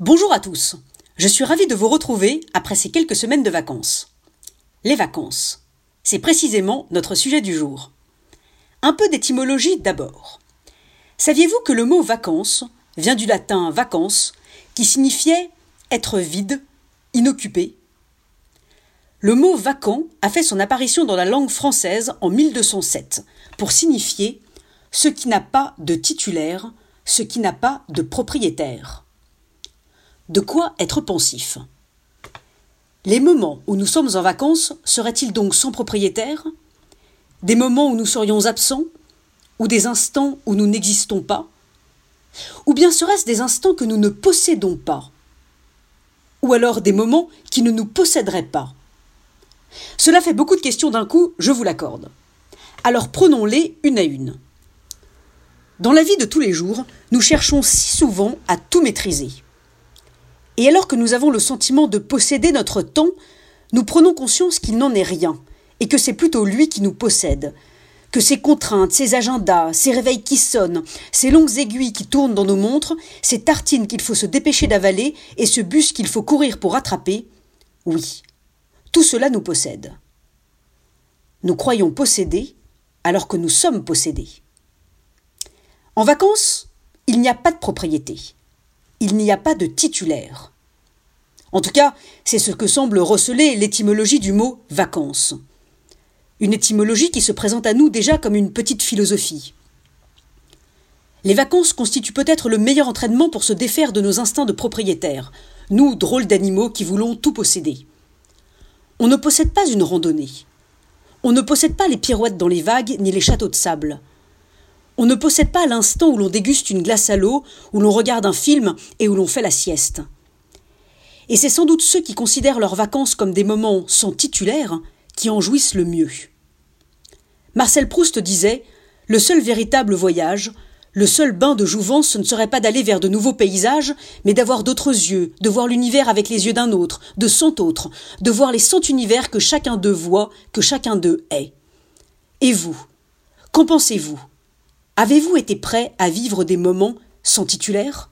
Bonjour à tous. Je suis ravie de vous retrouver après ces quelques semaines de vacances. Les vacances. C'est précisément notre sujet du jour. Un peu d'étymologie d'abord. Saviez-vous que le mot vacances vient du latin vacances, qui signifiait être vide, inoccupé? Le mot vacant a fait son apparition dans la langue française en 1207 pour signifier ce qui n'a pas de titulaire, ce qui n'a pas de propriétaire. De quoi être pensif Les moments où nous sommes en vacances seraient-ils donc sans propriétaire? Des moments où nous serions absents? Ou des instants où nous n'existons pas? Ou bien serait-ce des instants que nous ne possédons pas? Ou alors des moments qui ne nous posséderaient pas? Cela fait beaucoup de questions d'un coup, je vous l'accorde. Alors prenons-les une à une. Dans la vie de tous les jours, nous cherchons si souvent à tout maîtriser. Et alors que nous avons le sentiment de posséder notre temps, nous prenons conscience qu'il n'en est rien, et que c'est plutôt lui qui nous possède, que ces contraintes, ces agendas, ces réveils qui sonnent, ces longues aiguilles qui tournent dans nos montres, ces tartines qu'il faut se dépêcher d'avaler et ce bus qu'il faut courir pour rattraper, oui, tout cela nous possède. Nous croyons posséder alors que nous sommes possédés. En vacances, il n'y a pas de propriété. Il n'y a pas de titulaire. En tout cas, c'est ce que semble receler l'étymologie du mot vacances. Une étymologie qui se présente à nous déjà comme une petite philosophie. Les vacances constituent peut-être le meilleur entraînement pour se défaire de nos instincts de propriétaires, nous, drôles d'animaux qui voulons tout posséder. On ne possède pas une randonnée. On ne possède pas les pirouettes dans les vagues ni les châteaux de sable. On ne possède pas l'instant où l'on déguste une glace à l'eau, où l'on regarde un film et où l'on fait la sieste. Et c'est sans doute ceux qui considèrent leurs vacances comme des moments sans titulaire qui en jouissent le mieux. Marcel Proust disait Le seul véritable voyage, le seul bain de jouvence, ce ne serait pas d'aller vers de nouveaux paysages, mais d'avoir d'autres yeux, de voir l'univers avec les yeux d'un autre, de cent autres, de voir les cent univers que chacun d'eux voit, que chacun d'eux est. Et vous Qu'en pensez-vous? Avez-vous été prêt à vivre des moments sans titulaire?